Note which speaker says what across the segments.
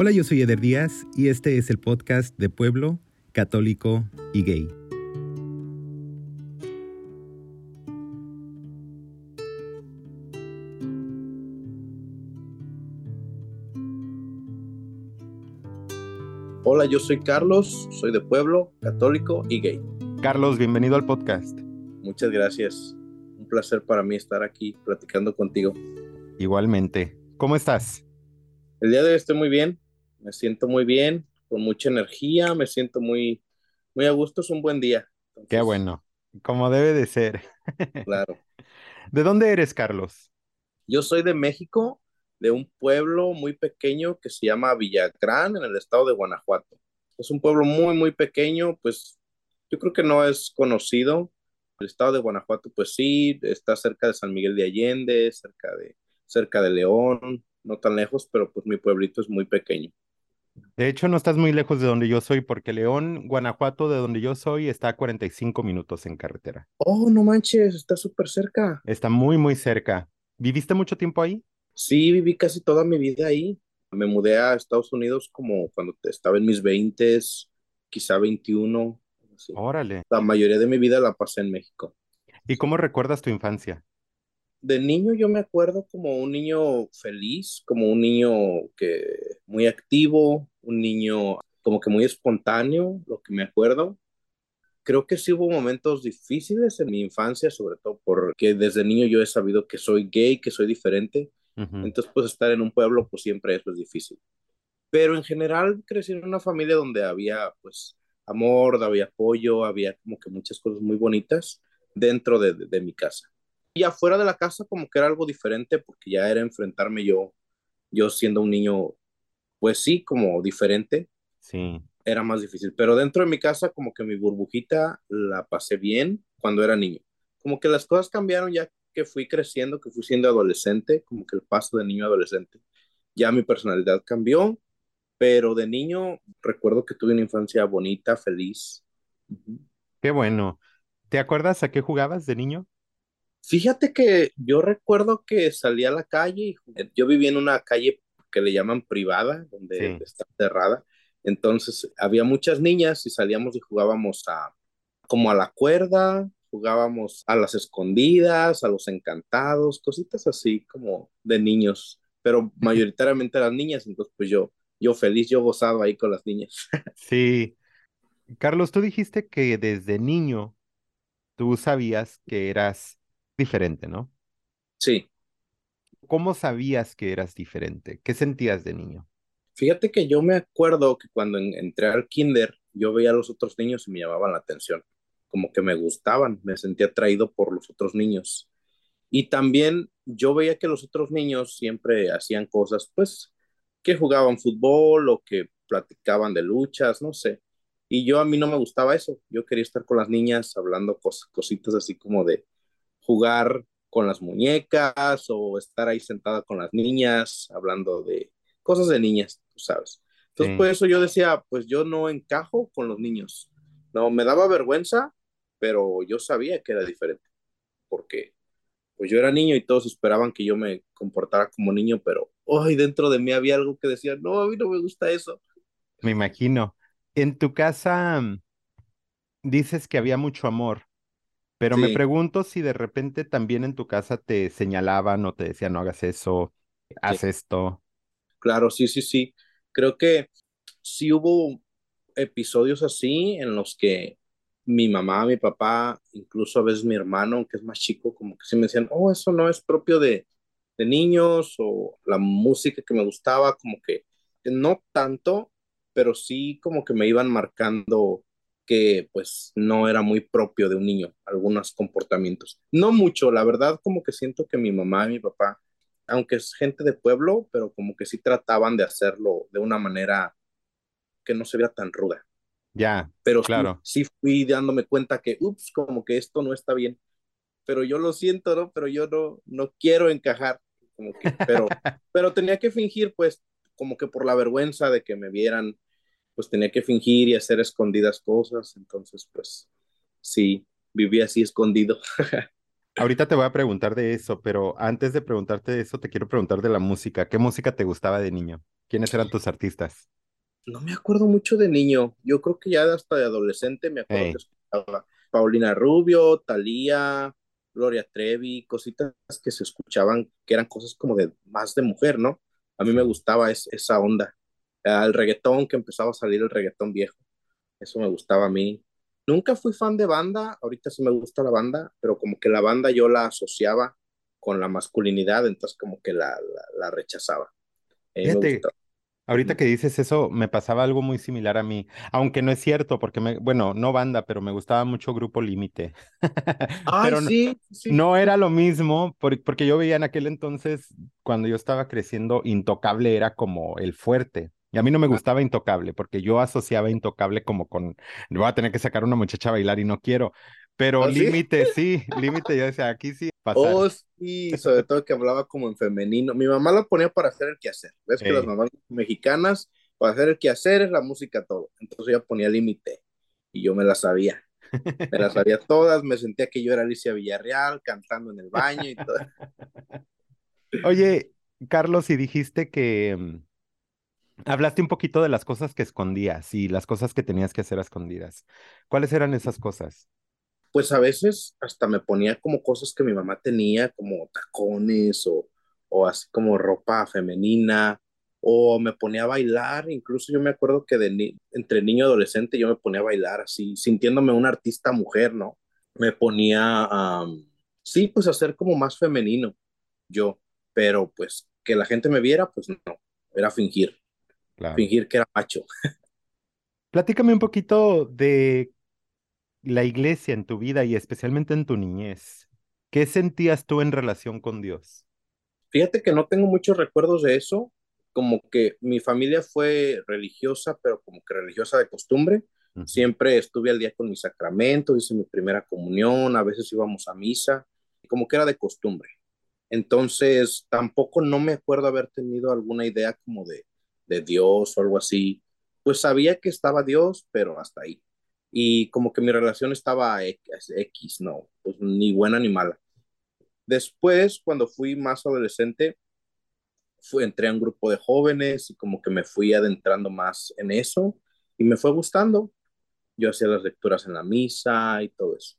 Speaker 1: Hola, yo soy Eder Díaz y este es el podcast de Pueblo, Católico y Gay.
Speaker 2: Hola, yo soy Carlos, soy de Pueblo, católico y gay.
Speaker 1: Carlos, bienvenido al podcast.
Speaker 2: Muchas gracias. Un placer para mí estar aquí platicando contigo.
Speaker 1: Igualmente. ¿Cómo estás?
Speaker 2: El día de hoy estoy muy bien, me siento muy bien, con mucha energía, me siento muy, muy a gusto, es un buen día.
Speaker 1: Qué bueno, como debe de ser.
Speaker 2: Claro.
Speaker 1: ¿De dónde eres, Carlos?
Speaker 2: Yo soy de México, de un pueblo muy pequeño que se llama Villagrán, en el estado de Guanajuato. Es un pueblo muy, muy pequeño, pues yo creo que no es conocido. El estado de Guanajuato, pues sí, está cerca de San Miguel de Allende, cerca de, cerca de León, no tan lejos, pero pues mi pueblito es muy pequeño.
Speaker 1: De hecho, no estás muy lejos de donde yo soy, porque León, Guanajuato, de donde yo soy, está a 45 minutos en carretera.
Speaker 2: Oh, no manches, está súper cerca.
Speaker 1: Está muy, muy cerca. ¿Viviste mucho tiempo ahí?
Speaker 2: Sí, viví casi toda mi vida ahí. Me mudé a Estados Unidos como cuando estaba en mis 20, quizá 21. así.
Speaker 1: Órale.
Speaker 2: La mayoría de mi vida la pasé en México.
Speaker 1: ¿Y cómo recuerdas tu infancia?
Speaker 2: De niño yo me acuerdo como un niño feliz, como un niño que muy activo, un niño como que muy espontáneo, lo que me acuerdo. Creo que sí hubo momentos difíciles en mi infancia, sobre todo porque desde niño yo he sabido que soy gay, que soy diferente. Entonces, pues estar en un pueblo, pues siempre eso es difícil. Pero en general crecí en una familia donde había, pues, amor, había apoyo, había como que muchas cosas muy bonitas dentro de, de- de mi casa. Y afuera de la casa como que era algo diferente porque ya era enfrentarme yo, yo siendo un niño, pues sí, como diferente,
Speaker 1: Sí.
Speaker 2: era más difícil. Pero dentro de mi casa como que mi burbujita la pasé bien cuando era niño. Como que las cosas cambiaron ya que fui creciendo, que fui siendo adolescente, como que el paso de niño a adolescente. Ya mi personalidad cambió, pero de niño recuerdo que tuve una infancia bonita, feliz.
Speaker 1: Qué bueno. ¿Te acuerdas a qué jugabas de niño?
Speaker 2: Fíjate que yo recuerdo que salí a la calle yo vivía en una calle que le llaman privada, donde
Speaker 1: Sí.
Speaker 2: está cerrada. Entonces había muchas niñas y salíamos y jugábamos a como a la cuerda, jugábamos a las escondidas, a los encantados, cositas así como de niños, pero mayoritariamente eran niñas, entonces pues yo yo feliz, yo gozado ahí con las niñas.
Speaker 1: Sí. Carlos, tú dijiste que desde niño tú sabías que eras diferente, ¿no?
Speaker 2: Sí.
Speaker 1: ¿Cómo sabías que eras diferente? ¿Qué sentías de niño?
Speaker 2: Fíjate que yo me acuerdo que cuando en- entré al kinder, yo veía a los otros niños y me llamaban la atención, como que me gustaban, me sentía atraído por los otros niños. Y también yo veía que los otros niños siempre hacían cosas, pues, que jugaban fútbol o que platicaban de luchas, no sé. Y yo a mí no me gustaba eso, yo quería estar con las niñas hablando cos- cositas así como de jugar con las muñecas o estar ahí sentada con las niñas hablando de cosas de niñas, tú sabes. Entonces,
Speaker 1: Sí.
Speaker 2: por eso yo decía, pues yo no encajo con los niños. No, me daba vergüenza, pero yo sabía que era diferente, porque pues yo era niño y todos esperaban que yo me comportara como niño, pero hoy dentro de mí había algo que decía, no, a mí no me gusta eso.
Speaker 1: Me imagino. En tu casa mm, dices que había mucho amor, pero me pregunto si de repente también en tu casa te señalaban o te decían no hagas eso, haz
Speaker 2: sí,
Speaker 1: esto.
Speaker 2: claro, sí, sí, sí. Creo que sí hubo episodios así en los que mi mamá, mi papá, incluso a veces mi hermano, que es más chico, como que sí me decían, oh, eso no es propio de, de niños, o la música que me gustaba, como que no tanto, pero sí como que me iban marcando que pues no era muy propio de un niño, algunos comportamientos. No mucho, la verdad, como que siento que mi mamá y mi papá, aunque es gente de pueblo, pero como que sí trataban de hacerlo de una manera que no se viera tan ruda
Speaker 1: Ya,
Speaker 2: pero sí,
Speaker 1: claro.
Speaker 2: sí fui dándome cuenta que, ups, como que esto no está bien, pero yo lo siento, ¿no? Pero yo no, no quiero encajar, como que, pero, pero tenía que fingir, pues, como que por la vergüenza de que me vieran, pues tenía que fingir y hacer escondidas cosas, entonces, pues, sí, viví así escondido.
Speaker 1: Ahorita te voy a preguntar de eso, pero antes de preguntarte de eso, te quiero preguntar de la música. ¿Qué música te gustaba de niño? ¿Quiénes eran tus artistas?
Speaker 2: No me acuerdo mucho de niño. Yo creo que ya hasta de adolescente me acuerdo que escuchaba Paulina Rubio, Thalía, Gloria Trevi, cositas que se escuchaban que eran cosas como de más de mujer, ¿no? A mí me gustaba es- esa onda. El reggaetón, que empezaba a salir el reggaetón viejo. Eso me gustaba a mí. Nunca fui fan de banda, ahorita sí me gusta la banda, pero como que la banda yo la asociaba con la masculinidad, entonces como que la, la, la rechazaba.
Speaker 1: Fíjate. Ahorita que dices eso, me pasaba algo muy similar a mí, aunque no es cierto, porque me, bueno, no banda, pero me gustaba mucho Grupo Límite. Pero no,
Speaker 2: sí, sí.
Speaker 1: no era lo mismo, por- porque yo veía en aquel entonces, cuando yo estaba creciendo, Intocable era como el fuerte. Y a mí no me gustaba Intocable, porque yo asociaba Intocable como con, voy a tener que sacar a una muchacha a bailar y no quiero. Pero
Speaker 2: ¿Ah?
Speaker 1: Límite, sí, Límite, yo decía, aquí sí pasar.
Speaker 2: Oh, sí, sobre todo que hablaba como en femenino. Mi mamá lo ponía para hacer el quehacer. ¿Ves que las mamás mexicanas, para hacer el quehacer es la música todo? Entonces ella ponía límite y yo me la sabía. Me las sabía todas, me sentía que yo era Alicia Villarreal cantando en el baño y todo.
Speaker 1: Oye, Carlos, y dijiste que... Hablaste un poquito de las cosas que escondías y las cosas que tenías que hacer a escondidas. ¿Cuáles eran esas cosas?
Speaker 2: Pues a veces hasta me ponía como cosas que mi mamá tenía, como tacones o, o así como ropa femenina, o me ponía a bailar, incluso yo me acuerdo que de ni- entre niño y adolescente yo me ponía a bailar así, sintiéndome una artista mujer, ¿no? Me ponía, am, sí, pues a ser como más femenino yo, pero pues que la gente me viera, pues no, era fingir,
Speaker 1: Claro.
Speaker 2: fingir que era macho.
Speaker 1: Platícame un poquito de la iglesia en tu vida y especialmente en tu niñez. ¿Qué sentías tú en relación con Dios?
Speaker 2: Fíjate que no tengo muchos recuerdos de eso, como que mi familia fue religiosa, pero como que religiosa de costumbre. Siempre estuve al día con mis sacramentos, hice mi primera comunión, a veces íbamos a misa, como que era de costumbre. Entonces, tampoco no me acuerdo haber tenido alguna idea como de, de Dios o algo así. Pues sabía que estaba Dios, pero hasta ahí. Y como que mi relación estaba X, no, pues ni buena ni mala. Después, cuando fui más adolescente, fui, entré a un grupo de jóvenes y como que me fui adentrando más en eso y me fue gustando. Yo hacía las lecturas en la misa y todo eso.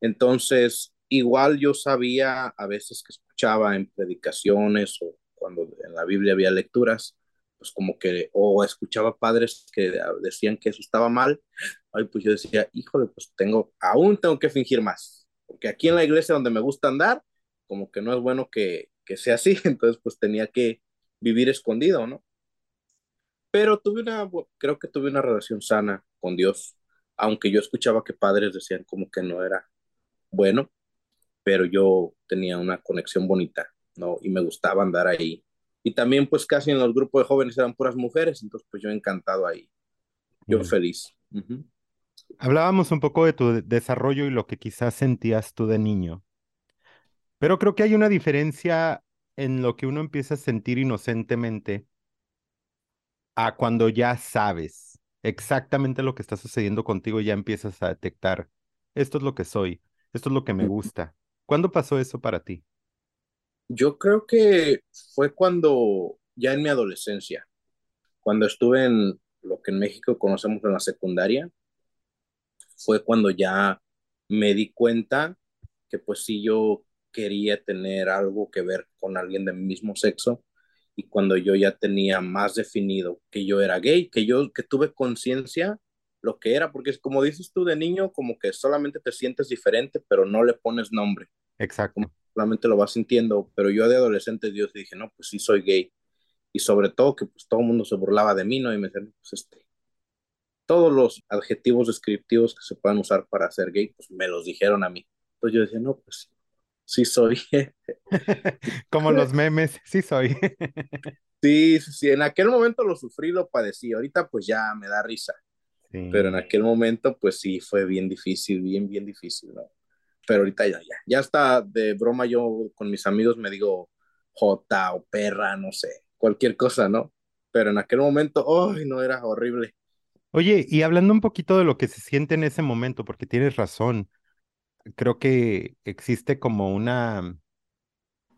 Speaker 2: Entonces, igual yo sabía a veces que escuchaba en predicaciones o cuando en la Biblia había lecturas, pues como que, o escuchaba padres que decían que eso estaba mal, ay, pues yo decía, híjole, pues tengo, aún tengo que fingir más, porque aquí en la iglesia donde me gusta andar, como que no es bueno que, que sea así, entonces pues tenía que vivir escondido, ¿no? Pero tuve una, creo que tuve una relación sana con Dios, aunque yo escuchaba que padres decían como que no era bueno, pero yo tenía una conexión bonita, ¿no? Y me gustaba andar ahí. Y también pues casi en los grupos de jóvenes eran puras mujeres, entonces pues yo encantado ahí, yo feliz.
Speaker 1: Hablábamos un poco de tu de- desarrollo y lo que quizás sentías tú de niño, pero creo que hay una diferencia en lo que uno empieza a sentir inocentemente a cuando ya sabes exactamente lo que está sucediendo contigo y ya empiezas a detectar, esto es lo que soy, esto es lo que me gusta. ¿Cuándo pasó eso para ti?
Speaker 2: Yo creo que fue cuando, ya en mi adolescencia, cuando estuve en lo que en México conocemos en la secundaria, fue cuando ya me di cuenta que pues sí yo quería tener algo que ver con alguien de mi mismo sexo y cuando yo ya tenía más definido que yo era gay, que yo que tuve conciencia lo que era, porque como dices tú de niño, como que solamente te sientes diferente, pero no le pones nombre,
Speaker 1: Exacto.
Speaker 2: Solamente lo vas sintiendo, pero yo de adolescente Dios dije, no, pues sí soy gay y sobre todo que pues todo el mundo se burlaba de mí, ¿no? Y me decían, pues este, todos los adjetivos descriptivos que se puedan usar para ser gay, pues me los dijeron a mí. Entonces yo decía, no, pues sí soy.
Speaker 1: Como los memes, sí soy.
Speaker 2: sí, sí, sí, en aquel momento lo sufrí, lo padecí, ahorita pues ya me da risa, pero en
Speaker 1: Sí.
Speaker 2: aquel momento pues sí fue bien difícil, bien, bien difícil, ¿no? Pero ahorita ya, ya, ya está de broma yo con mis amigos me digo jota o perra, no sé, cualquier cosa, ¿no? Pero en aquel momento, ¡ay, no, era horrible!
Speaker 1: Oye, y hablando un poquito de lo que se siente en ese momento, porque tienes razón, creo que existe como una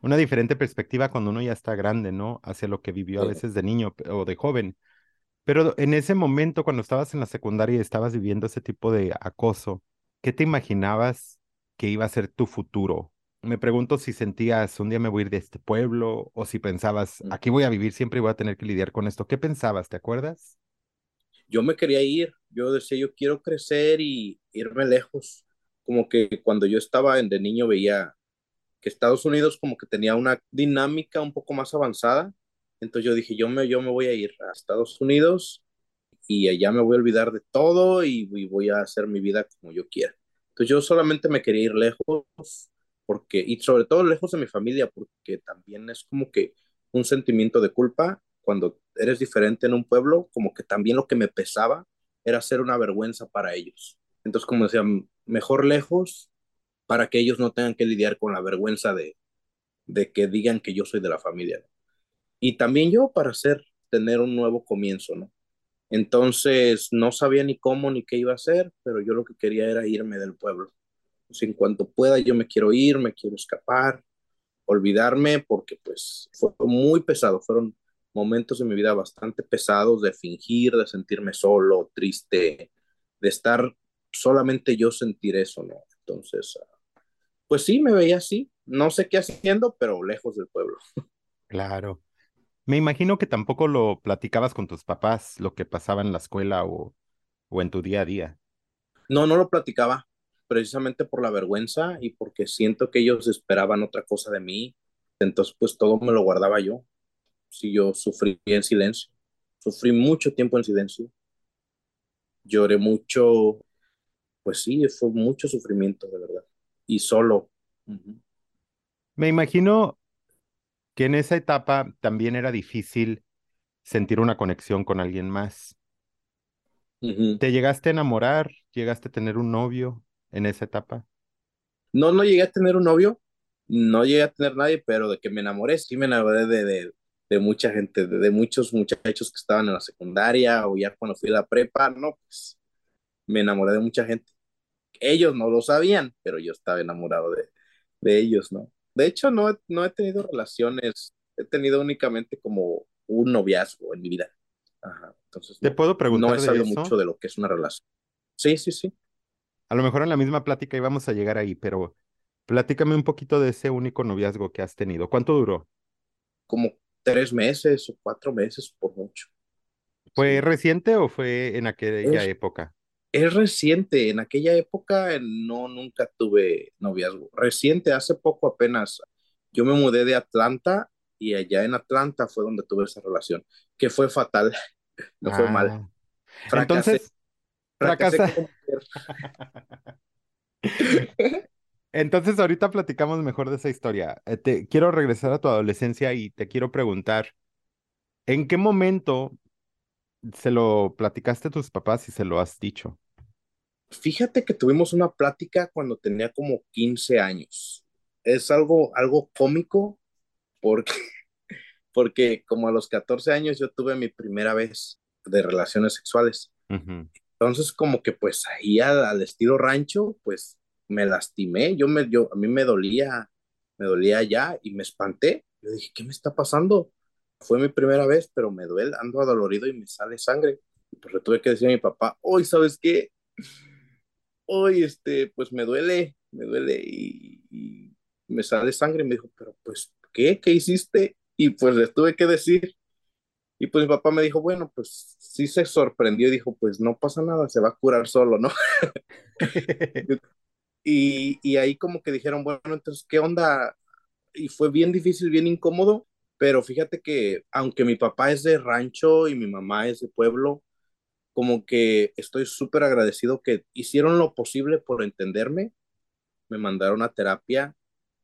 Speaker 1: Una diferente perspectiva cuando uno ya está grande, ¿no? Hacia lo que vivió a veces de niño o de joven. Pero en ese momento, cuando estabas en la secundaria y estabas viviendo ese tipo de acoso, ¿qué te imaginabas que iba a ser tu futuro? Me pregunto si sentías un día me voy a ir de este pueblo o si pensabas,
Speaker 2: Mm.
Speaker 1: aquí voy a vivir siempre y voy a tener que lidiar con esto. ¿Qué pensabas? ¿Te acuerdas?
Speaker 2: Yo me quería ir, yo decía, yo quiero crecer y irme lejos. Como que cuando yo estaba en, de niño veía que Estados Unidos como que tenía una dinámica un poco más avanzada. Entonces yo dije, yo me, yo me voy a ir a Estados Unidos y allá me voy a olvidar de todo y, y voy a hacer mi vida como yo quiera. Entonces yo solamente me quería ir lejos porque, y sobre todo lejos de mi familia, porque también es como que un sentimiento de culpa cuando eres diferente en un pueblo, como que también lo que me pesaba era ser una vergüenza para ellos. Entonces, como decía, mejor lejos para que ellos no tengan que lidiar con la vergüenza de, de que digan que yo soy de la familia. Y también yo para hacer, tener un nuevo comienzo, ¿no? Entonces, no sabía ni cómo ni qué iba a hacer, pero yo lo que quería era irme del pueblo. Pues en cuanto pueda, yo me quiero ir, me quiero escapar, olvidarme, porque pues fue muy pesado, fueron momentos de mi vida bastante pesados de fingir, de sentirme solo, triste, de estar solamente yo sentir eso, ¿no? Entonces, pues sí, me veía así, no sé qué haciendo, pero lejos del pueblo.
Speaker 1: Claro. Me imagino que tampoco lo platicabas con tus papás, lo que pasaba en la escuela o, o en tu día a día.
Speaker 2: No, no lo platicaba, precisamente por la vergüenza y porque siento que ellos esperaban otra cosa de mí, entonces pues todo me lo guardaba yo. Si yo sufrí en silencio, sufrí mucho tiempo en silencio, lloré mucho, pues sí, fue mucho sufrimiento, de verdad, y solo.
Speaker 1: Me imagino que en esa etapa también era difícil sentir una conexión con alguien más. ¿Te llegaste a enamorar? ¿Llegaste a tener un novio en esa etapa?
Speaker 2: No, no llegué a tener un novio, no llegué a tener nadie, pero de que me enamoré, sí me enamoré de, de, de mucha gente, de, de muchos muchachos que estaban en la secundaria o ya cuando fui a la prepa, no, pues me enamoré de mucha gente. Ellos no lo sabían, pero yo estaba enamorado de, de ellos, ¿no? De hecho, no, he- no he tenido relaciones, he tenido únicamente como un noviazgo en mi vida. Ajá, entonces
Speaker 1: ¿Te
Speaker 2: no,
Speaker 1: puedo
Speaker 2: no he
Speaker 1: preguntar de
Speaker 2: sabido mucho de lo que es una relación. Sí, sí, sí,
Speaker 1: A lo mejor en la misma plática íbamos a llegar ahí, pero platícame un poquito de ese único noviazgo que has tenido. ¿Cuánto duró?
Speaker 2: como tres meses o cuatro meses por mucho.
Speaker 1: ¿Fue
Speaker 2: Sí.
Speaker 1: reciente o fue en aquella
Speaker 2: Es,
Speaker 1: época?
Speaker 2: Es reciente, en aquella época eh, no, nunca tuve noviazgo. Reciente, hace poco apenas, yo me mudé de Atlanta y allá en Atlanta fue donde tuve esa relación, que fue fatal, me fue mal.
Speaker 1: Ah,
Speaker 2: Fracasé,
Speaker 1: entonces,
Speaker 2: fracasé.
Speaker 1: Entonces, ahorita platicamos mejor de esa historia. Eh, te quiero regresar a tu adolescencia y te quiero preguntar, ¿en qué momento se lo platicaste a tus papás y se lo has dicho?
Speaker 2: Fíjate que tuvimos una plática cuando tenía como 15 años. Es algo, algo cómico porque, porque como a los 14 años yo tuve mi primera vez de relaciones sexuales. Entonces, como que pues ahí al, al estilo rancho, pues me lastimé, yo me, yo, a mí me dolía, me dolía ya y me espanté. Yo dije, ¿qué me está pasando? Fue mi primera vez, pero me duele, ando adolorido y me sale sangre. Pues le tuve que decir a mi papá, hoy, ¿sabes qué? Hoy, este, pues me duele, me duele y, y me sale sangre. Y me dijo, pero pues, ¿qué? ¿Qué hiciste? Y pues le tuve que decir. Y pues mi papá me dijo, bueno, pues sí se sorprendió y dijo, pues no pasa nada, se va a curar solo, ¿no? Y, y ahí como que dijeron, bueno, entonces, ¿qué onda? Y fue bien difícil, bien incómodo, pero fíjate que aunque mi papá es de rancho y mi mamá es de pueblo, como que estoy súper agradecido que hicieron lo posible por entenderme, me mandaron a terapia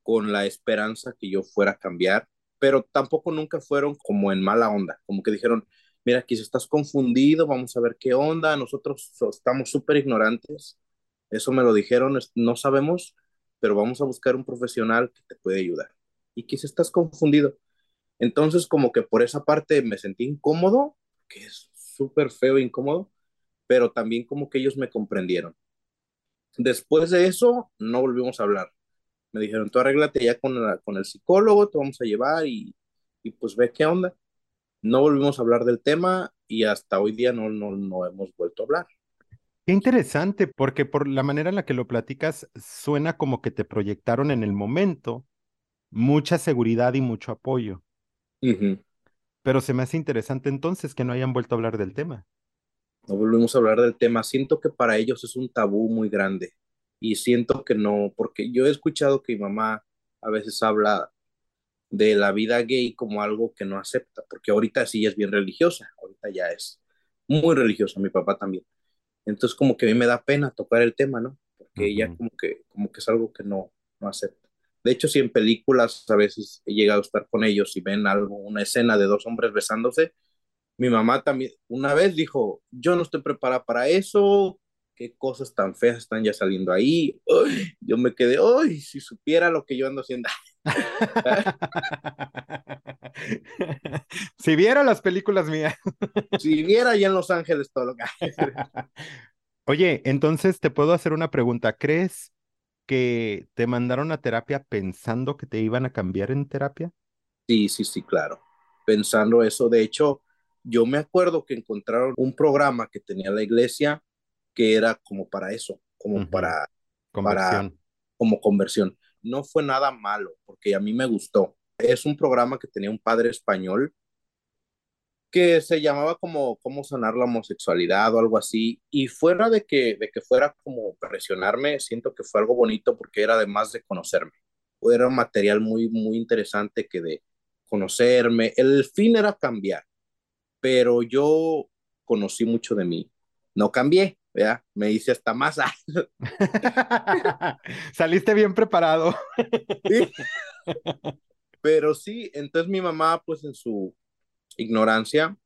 Speaker 2: con la esperanza que yo fuera a cambiar, pero tampoco nunca fueron como en mala onda, como que dijeron, mira, aquí estás confundido, vamos a ver qué onda, nosotros so- estamos súper ignorantes, eso me lo dijeron, no sabemos, pero vamos a buscar un profesional que te puede ayudar. Y quizás estás confundido. Entonces, como que por esa parte me sentí incómodo, que es súper feo e incómodo, pero también como que ellos me comprendieron. Después de eso, no volvimos a hablar. Me dijeron, tú arréglate ya con, la, con el psicólogo, te vamos a llevar y, y pues ve qué onda. No volvimos a hablar del tema y hasta hoy día no, no, no hemos vuelto a hablar.
Speaker 1: Qué interesante, porque por la manera en la que lo platicas, suena como que te proyectaron en el momento mucha seguridad y mucho apoyo. Pero se me hace interesante entonces que no hayan vuelto a hablar del tema.
Speaker 2: No volvimos a hablar del tema. Siento que para ellos es un tabú muy grande y siento que no, porque yo he escuchado que mi mamá a veces habla de la vida gay como algo que no acepta, porque ahorita sí es bien religiosa, ahorita ya es muy religiosa, mi papá también. Entonces como que a mí me da pena tocar el tema, ¿no? Porque ella como que, como que es algo que no, no acepta. De hecho, si en películas a veces he llegado a estar con ellos y ven algo, una escena de dos hombres besándose, mi mamá también una vez dijo, yo no estoy preparada para eso, qué cosas tan feas están ya saliendo ahí. Uy, yo me quedé, uy, si supiera lo que yo ando haciendo.
Speaker 1: Si viera las películas mías.
Speaker 2: si viera allá en Los Ángeles todo lo que...
Speaker 1: Oye, entonces te puedo hacer una pregunta. ¿Crees que te mandaron a terapia pensando que te iban a cambiar en terapia?
Speaker 2: Sí, sí, sí, claro. Pensando eso, de hecho, yo me acuerdo que encontraron un programa que tenía la iglesia que era como para eso, como para, para,
Speaker 1: Conversión.
Speaker 2: como conversión. No fue nada malo, porque a mí me gustó. Es un programa que tenía un padre español que se llamaba como cómo sanar la homosexualidad o algo así, y fuera de que, de que fuera como presionarme, siento que fue algo bonito porque era además de conocerme. Era un material muy, muy interesante que de conocerme, el fin era cambiar, pero yo conocí mucho de mí, no cambié, ¿verdad? Me hice hasta más.
Speaker 1: Saliste bien preparado.
Speaker 2: Sí, pero sí, entonces mi mamá, pues en su ignorancia,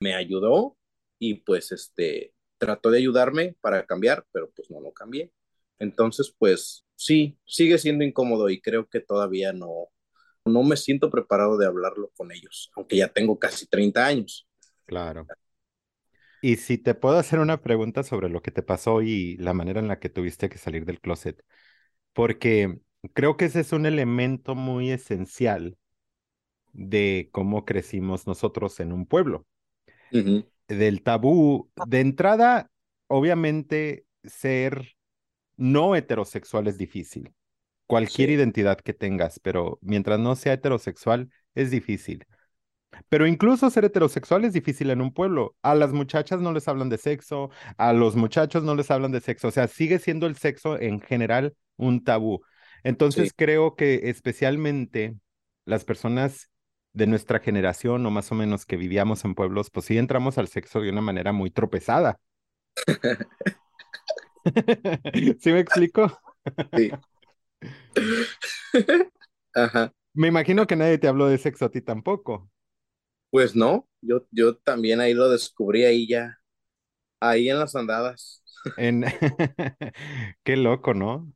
Speaker 2: me ayudó y pues este, trató de ayudarme para cambiar, pero pues no lo cambié. Entonces, pues sí, sigue siendo incómodo y creo que todavía no, no me siento preparado de hablarlo con ellos, aunque ya tengo casi 30 años.
Speaker 1: Claro. Y si te puedo hacer una pregunta sobre lo que te pasó y la manera en la que tuviste que salir del closet, porque creo que ese es un elemento muy esencial de cómo crecimos nosotros en un pueblo.
Speaker 2: Uh -huh.
Speaker 1: Del tabú, de entrada, obviamente ser no heterosexual es difícil. Cualquier
Speaker 2: Sí.
Speaker 1: identidad que tengas, pero mientras no sea heterosexual, es difícil. Pero incluso ser heterosexual es difícil en un pueblo. A las muchachas no les hablan de sexo, a los muchachos no les hablan de sexo. O sea, sigue siendo el sexo en general un tabú.
Speaker 2: Sí.
Speaker 1: Entonces creo que especialmente las personas de nuestra generación o más o menos que vivíamos en pueblos, pues sí entramos al sexo de una manera muy tropezada. ¿Sí me explico?
Speaker 2: sí. Ajá.
Speaker 1: Me imagino que nadie te habló de sexo a ti tampoco.
Speaker 2: Pues no, yo, yo también ahí lo descubrí ahí ya, ahí en las andadas.
Speaker 1: En... Qué loco, ¿no?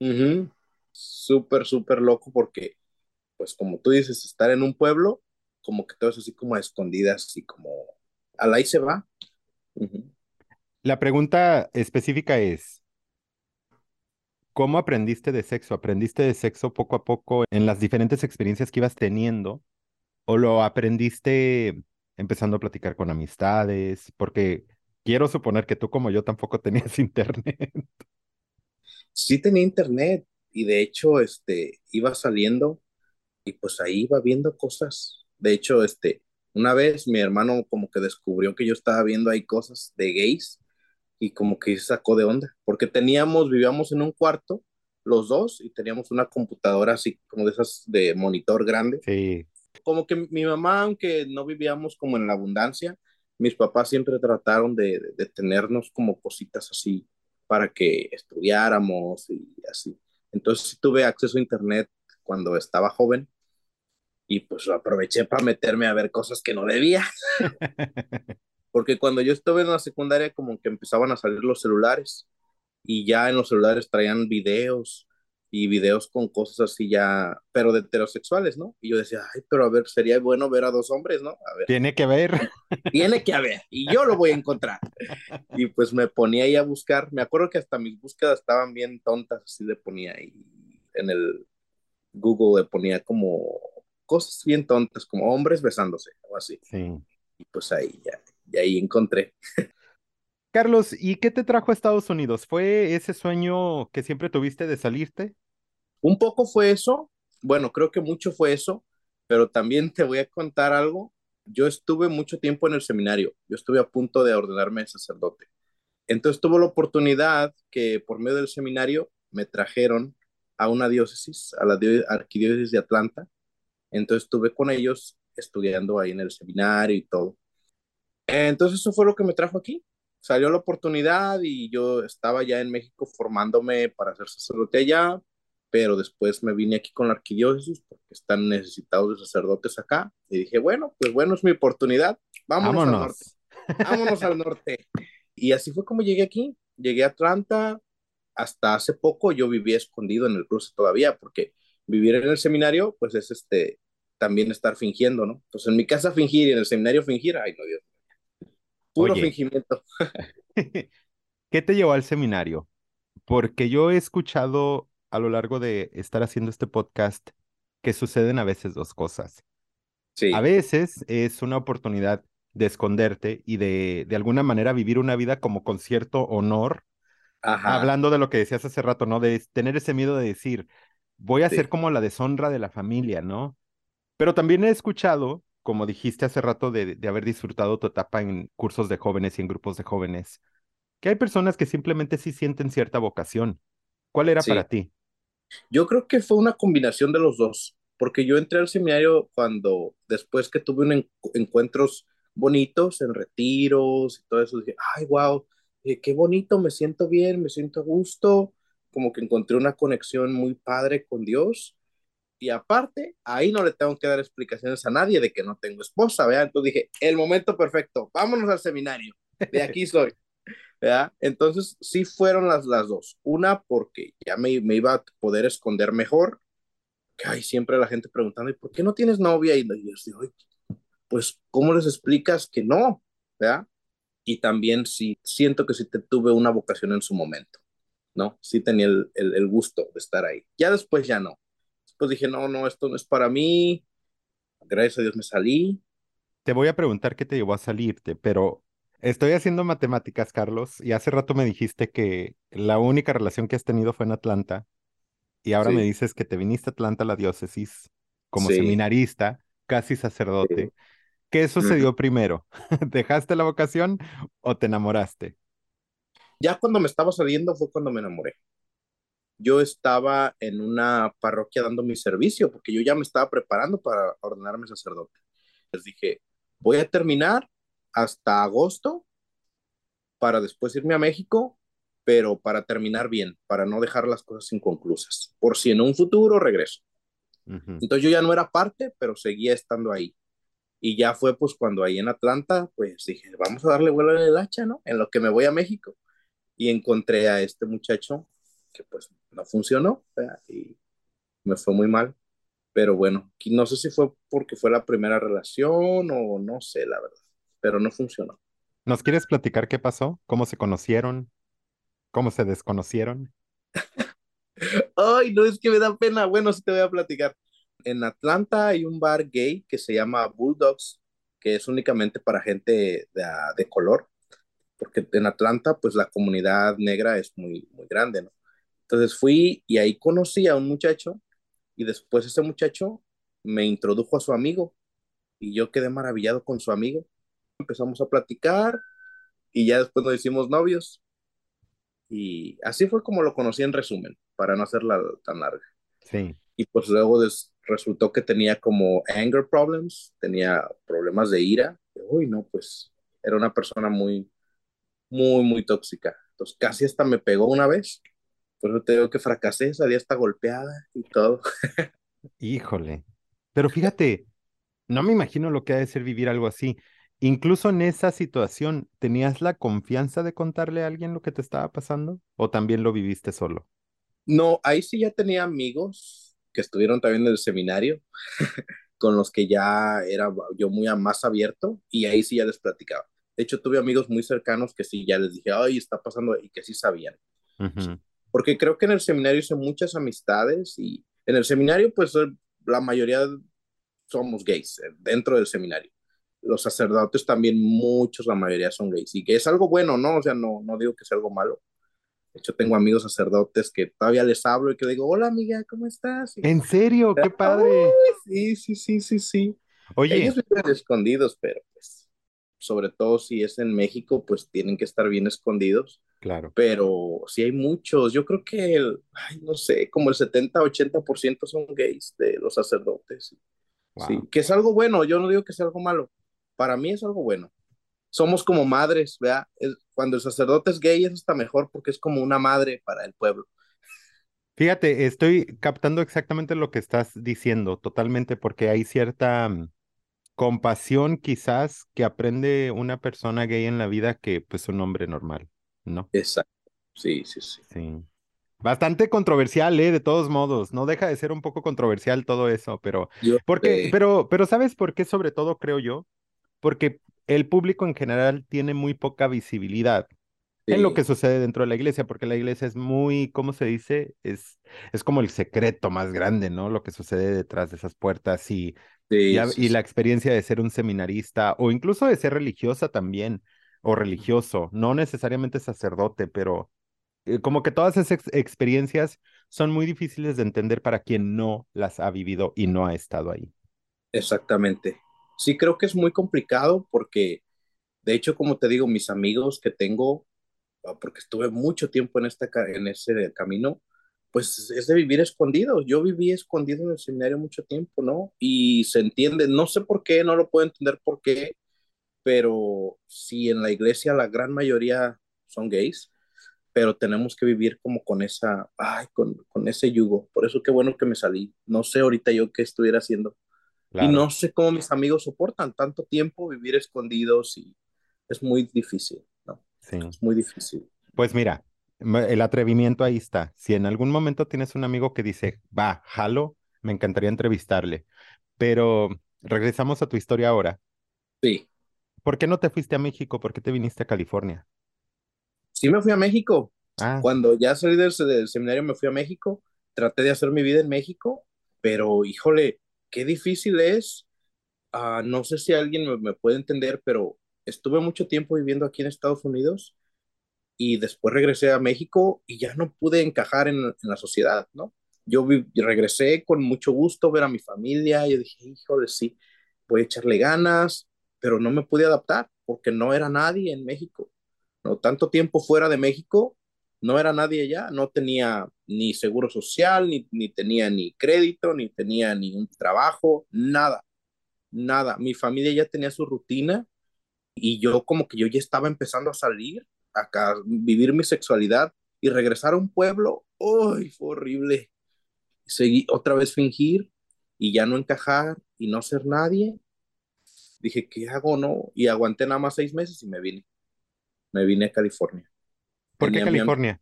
Speaker 2: Uh -huh. Súper, súper loco porque, pues como tú dices, estar en un pueblo, como que todo es así como a escondidas y como al ahí se va. Uh -huh.
Speaker 1: La pregunta específica es, ¿cómo aprendiste de sexo? ¿Aprendiste de sexo poco a poco en las diferentes experiencias que ibas teniendo? ¿O lo aprendiste empezando a platicar con amistades? Porque quiero suponer que tú como yo tampoco tenías internet.
Speaker 2: Sí tenía internet y de hecho este, iba saliendo y pues ahí iba viendo cosas. De hecho, este, una vez mi hermano como que descubrió que yo estaba viendo ahí cosas de gays y como que se sacó de onda, porque teníamos, vivíamos en un cuarto los dos y teníamos una computadora así como de esas de monitor grande.
Speaker 1: Sí.
Speaker 2: Como que mi mamá, aunque no vivíamos como en la abundancia, mis papás siempre trataron de, de, de tenernos como cositas así para que estudiáramos y así. Entonces sí tuve acceso a internet cuando estaba joven y pues aproveché para meterme a ver cosas que no debía. Porque cuando yo estuve en la secundaria como que empezaban a salir los celulares y ya en los celulares traían videos y videos con cosas así ya, pero de heterosexuales, ¿no? Y yo decía, ay, pero a ver, sería bueno ver a dos hombres, ¿no? A ver.
Speaker 1: Tiene que ver.
Speaker 2: Tiene que haber, y yo lo voy a encontrar. Y pues me ponía ahí a buscar, me acuerdo que hasta mis búsquedas estaban bien tontas, así le ponía ahí, en el Google le ponía como cosas bien tontas, como hombres besándose o así.
Speaker 1: Sí.
Speaker 2: Y pues ahí ya, y ahí encontré.
Speaker 1: Carlos, ¿y qué te trajo a Estados Unidos? ¿Fue ese sueño que siempre tuviste de salirte?
Speaker 2: Un poco fue eso, bueno, creo que mucho fue eso, pero también te voy a contar algo. Yo estuve mucho tiempo en el seminario, yo estuve a punto de ordenarme sacerdote. Entonces tuve la oportunidad que por medio del seminario me trajeron a una diócesis, a la arquidiócesis de Atlanta. Entonces estuve con ellos estudiando ahí en el seminario y todo. Entonces eso fue lo que me trajo aquí. Salió la oportunidad y yo estaba ya en México formándome para ser sacerdote allá, pero después me vine aquí con la arquidiócesis porque están necesitados de sacerdotes acá y dije, bueno, pues bueno, es mi oportunidad, vámonos, vámonos. al norte, vámonos al norte. Y así fue como llegué aquí, llegué a Atlanta, hasta hace poco yo vivía escondido en el cruce todavía, porque vivir en el seminario, pues es este, también estar fingiendo, ¿no? Entonces en mi casa fingir y en el seminario fingir, ay no, Dios. Puro fingimiento.
Speaker 1: ¿Qué te llevó al seminario? Porque yo he escuchado a lo largo de estar haciendo este podcast que suceden a veces dos cosas. Sí. A veces es una oportunidad de esconderte y de, de alguna manera vivir una vida como con cierto honor. Hablando de lo que decías hace rato, ¿no? De tener ese miedo de decir, voy a ser como la deshonra de la familia, ¿no? Pero también he escuchado, como dijiste hace rato, de, de haber disfrutado tu etapa en cursos de jóvenes y en grupos de jóvenes, que hay personas que simplemente sí sienten cierta vocación. ¿Cuál era para ti?
Speaker 2: Yo creo que fue una combinación de los dos, porque yo entré al seminario cuando, después que tuve un encuentros bonitos en retiros y todo eso, dije, ay, wow, eh, qué bonito, me siento bien, me siento a gusto, como que encontré una conexión muy padre con Dios. Y aparte, ahí no le tengo que dar explicaciones a nadie de que no tengo esposa, ¿verdad? Entonces dije, el momento perfecto, vámonos al seminario, de aquí soy. ¿verdad? Entonces, sí fueron las, las dos. Una, porque ya me, me iba a poder esconder mejor, que hay siempre la gente preguntando, ¿y por qué no tienes novia? Y yo digo, pues, ¿cómo les explicas que no? ¿verdad? Y también sí, siento que sí te tuve una vocación en su momento, ¿no? Sí tenía el, el, el gusto de estar ahí. Ya después ya no. Después dije, no, no, esto no es para mí. Gracias a Dios me salí.
Speaker 1: Te voy a preguntar qué te llevó a salirte, pero Estoy haciendo matemáticas, Carlos, y hace rato me dijiste que la única relación que has tenido fue en Atlanta, y ahora me dices que te viniste a Atlanta a la diócesis como seminarista, casi sacerdote. ¿Qué sucedió primero? ¿Dejaste la vocación o te enamoraste?
Speaker 2: Ya cuando me estaba saliendo fue cuando me enamoré. Yo estaba en una parroquia dando mi servicio porque yo ya me estaba preparando para ordenarme sacerdote. Les dije, voy a terminar hasta agosto para después irme a México, pero para terminar bien, para no dejar las cosas inconclusas, por si en un futuro regreso. Entonces yo ya no era parte, pero seguía estando ahí. Y ya fue pues cuando ahí en Atlanta, pues dije, vamos a darle vuelo en el hacha, ¿no? En lo que me voy a México. Y encontré a este muchacho que pues no funcionó y me fue muy mal. Pero bueno, no sé si fue porque fue la primera relación o no sé, la verdad pero no funcionó.
Speaker 1: ¿Nos quieres platicar qué pasó? ¿Cómo se conocieron? ¿Cómo se desconocieron?
Speaker 2: Ay, no es que me da pena. Bueno, sí te voy a platicar. En Atlanta hay un bar gay que se llama Bulldogs, que es únicamente para gente de, de color, porque en Atlanta, pues la comunidad negra es muy, muy grande, ¿no? Entonces fui y ahí conocí a un muchacho y después ese muchacho me introdujo a su amigo y yo quedé maravillado con su amigo empezamos a platicar y ya después nos hicimos novios. Y así fue como lo conocí en resumen, para no hacerla tan larga.
Speaker 1: Sí.
Speaker 2: Y pues luego resultó que tenía como anger problems, tenía problemas de ira. Uy, no, pues era una persona muy, muy, muy tóxica. Entonces casi hasta me pegó una vez. Por eso te digo que fracasé, salí hasta golpeada y todo.
Speaker 1: Híjole. Pero fíjate, no me imagino lo que ha de ser vivir algo así. Incluso en esa situación, ¿tenías la confianza de contarle a alguien lo que te estaba pasando o también lo viviste solo?
Speaker 2: No, ahí sí ya tenía amigos que estuvieron también en el seminario, con los que ya era yo muy más abierto y ahí sí ya les platicaba. De hecho, tuve amigos muy cercanos que sí ya les dije, ay, está pasando y que sí sabían. Porque creo que en el seminario hice muchas amistades y en el seminario pues la mayoría somos gays eh, dentro del seminario. Los sacerdotes también, muchos, la mayoría son gays. Y que es algo bueno, ¿no? O sea, no, no digo que sea algo malo. De hecho, tengo amigos sacerdotes que todavía les hablo y que digo, hola amiga, ¿cómo estás? Y,
Speaker 1: ¿En serio? ¡Qué padre!
Speaker 2: sí, sí, sí, sí, sí.
Speaker 1: Oye.
Speaker 2: Ellos viven escondidos, pero pues, sobre todo si es en México, pues tienen que estar bien escondidos.
Speaker 1: Claro.
Speaker 2: Pero sí hay muchos. Yo creo que, el, ay, no sé, como el 70-80% son gays de los sacerdotes. Sí, que es algo bueno, yo no digo que sea algo malo, para mí es algo bueno. Somos como madres, ¿vea? cuando el sacerdote es gay es hasta mejor porque es como una madre para el pueblo.
Speaker 1: Fíjate, estoy captando exactamente lo que estás diciendo, totalmente, porque hay cierta mm, compasión quizás que aprende una persona gay en la vida que pues un hombre normal, ¿no?
Speaker 2: Exacto, sí, sí, sí.
Speaker 1: Sí. Bastante controversial, ¿eh? De todos modos, no deja de ser un poco controversial todo eso, pero, porque, pero, pero ¿sabes por qué sobre todo creo yo? Porque el público en general tiene muy poca visibilidad en lo que sucede dentro de la iglesia, porque la iglesia es muy, ¿cómo se dice? Es, es como el secreto más grande, ¿no? Lo que sucede detrás de esas puertas y, y, y la experiencia de ser un seminarista o incluso de ser religiosa también, o religioso, no necesariamente sacerdote, pero eh, como que todas esas experiencias son muy difíciles de entender para quien no las ha vivido y no ha estado ahí.
Speaker 2: Exactamente. Sí, creo que es muy complicado porque, de hecho, como te digo, mis amigos que tengo, ah, porque estuve mucho tiempo en, esta, en ese camino, pues es de vivir escondido. Yo viví escondido en el seminario mucho tiempo, ¿no? Y se entiende, no sé por qué, no lo puedo entender por qué, pero si en la iglesia la gran mayoría son gays, pero tenemos que vivir como con esa, ay, con, con ese yugo. Por eso qué bueno que me salí. No sé ahorita yo qué estuviera haciendo. Y no sé cómo mis amigos soportan tanto tiempo vivir escondidos y es muy difícil, ¿no?
Speaker 1: Sí.
Speaker 2: Es muy difícil.
Speaker 1: Pues mira, el atrevimiento ahí está. Si en algún momento tienes un amigo que dice, va, jalo, me encantaría entrevistarle. Pero regresamos a tu historia ahora.
Speaker 2: Sí.
Speaker 1: ¿Por qué no te fuiste a México? ¿Por qué te viniste a California?
Speaker 2: sí me fui a México.
Speaker 1: Ah.
Speaker 2: Cuando ya salí del, seminario me fui a México, traté de hacer mi vida en México, pero híjole, qué difícil es. Uh, no sé si alguien me, me, puede entender, pero estuve mucho tiempo viviendo aquí en Estados Unidos y después regresé a México y ya no pude encajar en, en la sociedad, ¿no? Yo vi, regresé con mucho gusto ver a mi familia, y yo dije, híjole, sí, voy a echarle ganas, pero no me pude adaptar porque no era nadie en México. ¿no? Tanto tiempo fuera de México, no era nadie allá, no tenía ni seguro social, ni, ni tenía ni crédito, ni tenía ni un trabajo, nada, nada. Mi familia ya tenía su rutina y yo como que yo ya estaba empezando a salir, acá, vivir mi sexualidad y regresar a un pueblo, ¡uy! Fue horrible. Seguí otra vez fingir y ya no encajar y no ser nadie. Dije, ¿qué hago, no? Y aguanté nada más seis meses y me vine me vine a California.
Speaker 1: ¿Por qué California?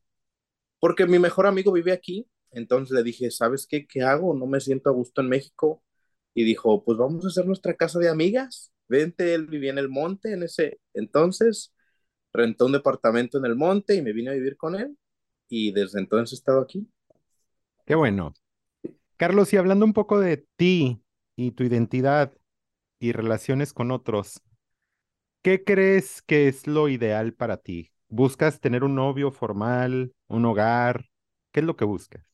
Speaker 2: Porque mi mejor amigo vive aquí, entonces le dije, ¿sabes qué? ¿Qué hago? No me siento a gusto en México. Y dijo, pues vamos a hacer nuestra casa de amigas. Vente, él vivía en el monte en ese entonces, rentó un departamento en el monte y me vine a vivir con él. Y desde entonces he estado aquí.
Speaker 1: Qué bueno. Carlos, y hablando un poco de ti y tu identidad y relaciones con otros, ¿Qué crees que es lo ideal para ti? ¿Buscas tener un novio formal, un hogar? ¿Qué es lo que buscas?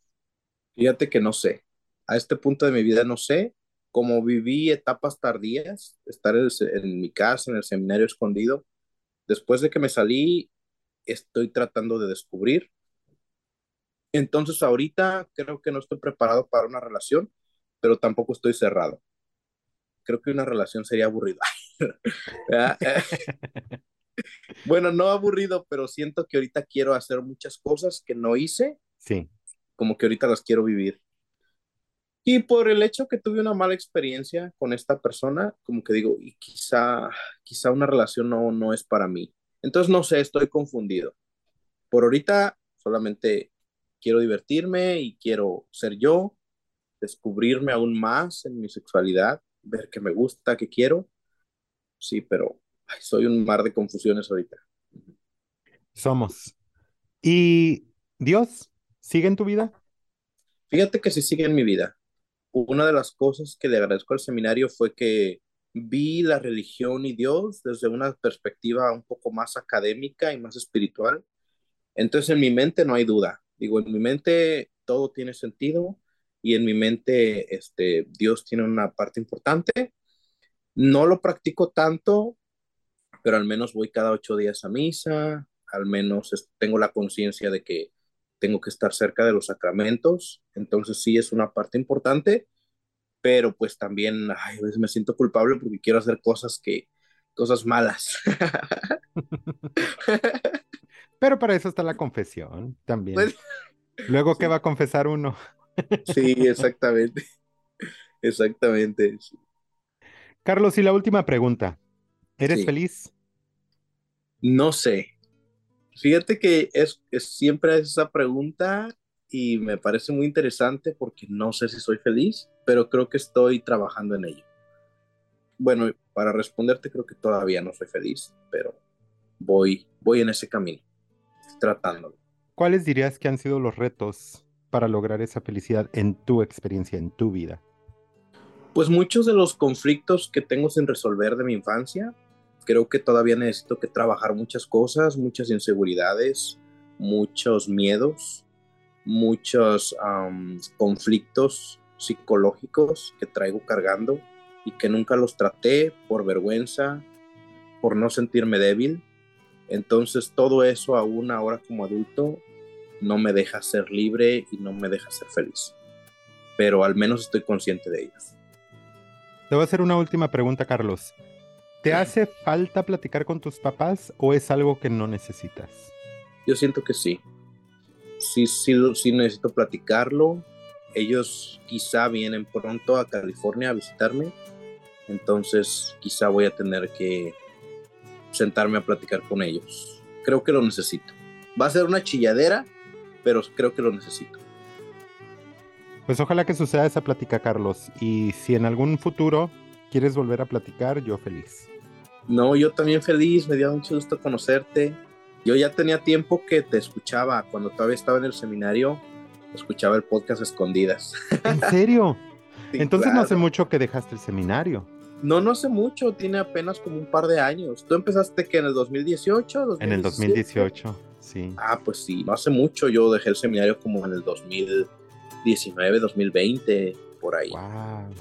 Speaker 2: Fíjate que no sé. A este punto de mi vida no sé. Como viví etapas tardías, estar en, mi casa, en el seminario escondido, después de que me salí, estoy tratando de descubrir. Entonces ahorita creo que no estoy preparado para una relación, pero tampoco estoy cerrado. Creo que una relación sería aburrida. bueno, no aburrido, pero siento que ahorita quiero hacer muchas cosas que no hice.
Speaker 1: Sí.
Speaker 2: Como que ahorita las quiero vivir. Y por el hecho que tuve una mala experiencia con esta persona, como que digo, y quizá, quizá una relación no, no es para mí. Entonces, no sé, estoy confundido. Por ahorita solamente quiero divertirme y quiero ser yo, descubrirme aún más en mi sexualidad, ver qué me gusta, qué quiero sí, pero soy un mar de confusiones ahorita.
Speaker 1: Somos. ¿Y Dios? ¿Sigue en tu vida?
Speaker 2: Fíjate que sí sigue en mi vida. Una de las cosas que le agradezco al seminario fue que vi la religión y Dios desde una perspectiva un poco más académica y más espiritual. Entonces en mi mente no hay duda. Digo, en mi mente todo tiene sentido y en mi mente este, Dios tiene una parte importante. No lo practico tanto, pero al menos voy cada ocho días a misa, al menos tengo la conciencia de que tengo que estar cerca de los sacramentos, entonces sí es una parte importante, pero pues también ay, a veces me siento culpable porque quiero hacer cosas que, cosas malas.
Speaker 1: pero para eso está la confesión también. Pues, Luego, ¿qué va a confesar uno?
Speaker 2: Sí, exactamente. Exactamente.
Speaker 1: Carlos, y la última pregunta. ¿Eres feliz?
Speaker 2: No sé. Fíjate que es, siempre es esa pregunta y me parece muy interesante porque no sé si soy feliz, pero creo que estoy trabajando en ello. Bueno, para responderte creo que todavía no soy feliz, pero voy, voy en ese camino, tratándolo.
Speaker 1: ¿Cuáles dirías que han sido los retos para lograr esa felicidad en tu experiencia, en tu vida?
Speaker 2: Pues muchos de los conflictos que tengo sin resolver de mi infancia, creo que todavía necesito que trabajar muchas cosas, muchas inseguridades, muchos miedos, muchos conflictos psicológicos que traigo cargando y que nunca los traté por vergüenza, por no sentirme débil. Entonces todo eso aún ahora como adulto no me deja ser libre y no me deja ser feliz. Pero al menos estoy consciente de ellos.
Speaker 1: Te voy a hacer una última pregunta, Carlos. ¿Te hace falta platicar con tus papás o es algo que no necesitas?
Speaker 2: Yo siento que sí. Sí, sí, sí necesito platicarlo. Ellos quizá vienen pronto a California a visitarme. Entonces quizá voy a tener que sentarme a platicar con ellos. Creo que lo necesito. Va a ser una chilladera, pero creo que lo necesito.
Speaker 1: Pues ojalá que suceda esa plática, Carlos. Y si en algún futuro quieres volver a platicar, yo feliz.
Speaker 2: No, yo también feliz, me dio mucho gusto conocerte. Yo ya tenía tiempo que te escuchaba, cuando todavía estaba en el seminario, escuchaba el podcast Escondidas.
Speaker 1: ¿En serio? Entonces no hace mucho que dejaste el seminario.
Speaker 2: No, no hace mucho, tiene apenas como un par de años. ¿Tú empezaste que en el 2018?
Speaker 1: En el 2018, sí.
Speaker 2: Ah, pues sí, no hace mucho, yo dejé el seminario como en el 2019, 2020, por ahí. Wow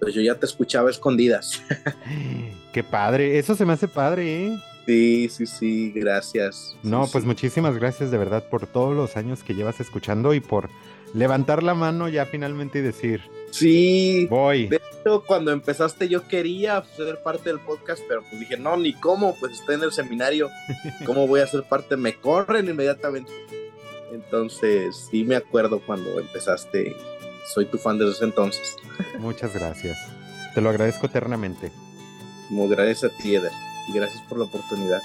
Speaker 2: pues yo ya te escuchaba escondidas.
Speaker 1: Qué padre, eso se me hace padre, ¿eh?
Speaker 2: Sí, sí, sí, gracias.
Speaker 1: No, pues muchísimas gracias de verdad por todos los años que llevas escuchando y por levantar la mano ya finalmente y decir.
Speaker 2: Sí,
Speaker 1: voy.
Speaker 2: De hecho, cuando empezaste yo quería ser parte del podcast, pero pues dije, no, ni cómo, pues estoy en el seminario, ¿cómo voy a ser parte? Me corren inmediatamente. Entonces, sí me acuerdo cuando empezaste soy tu fan desde ese entonces.
Speaker 1: Muchas gracias. Te lo agradezco eternamente.
Speaker 2: Como gracias a ti, Eder. Y gracias por la oportunidad.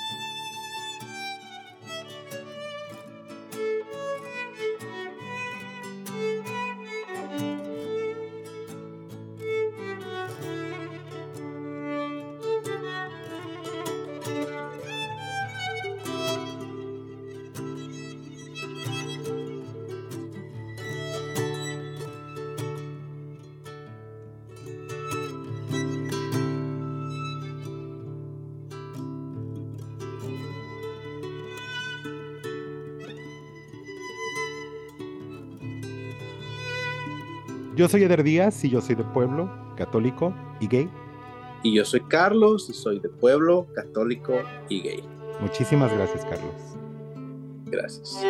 Speaker 1: Yo soy Eder Díaz y yo soy de pueblo, católico y gay.
Speaker 2: Y yo soy Carlos y soy de pueblo, católico y gay.
Speaker 1: Muchísimas gracias, Carlos.
Speaker 2: Gracias.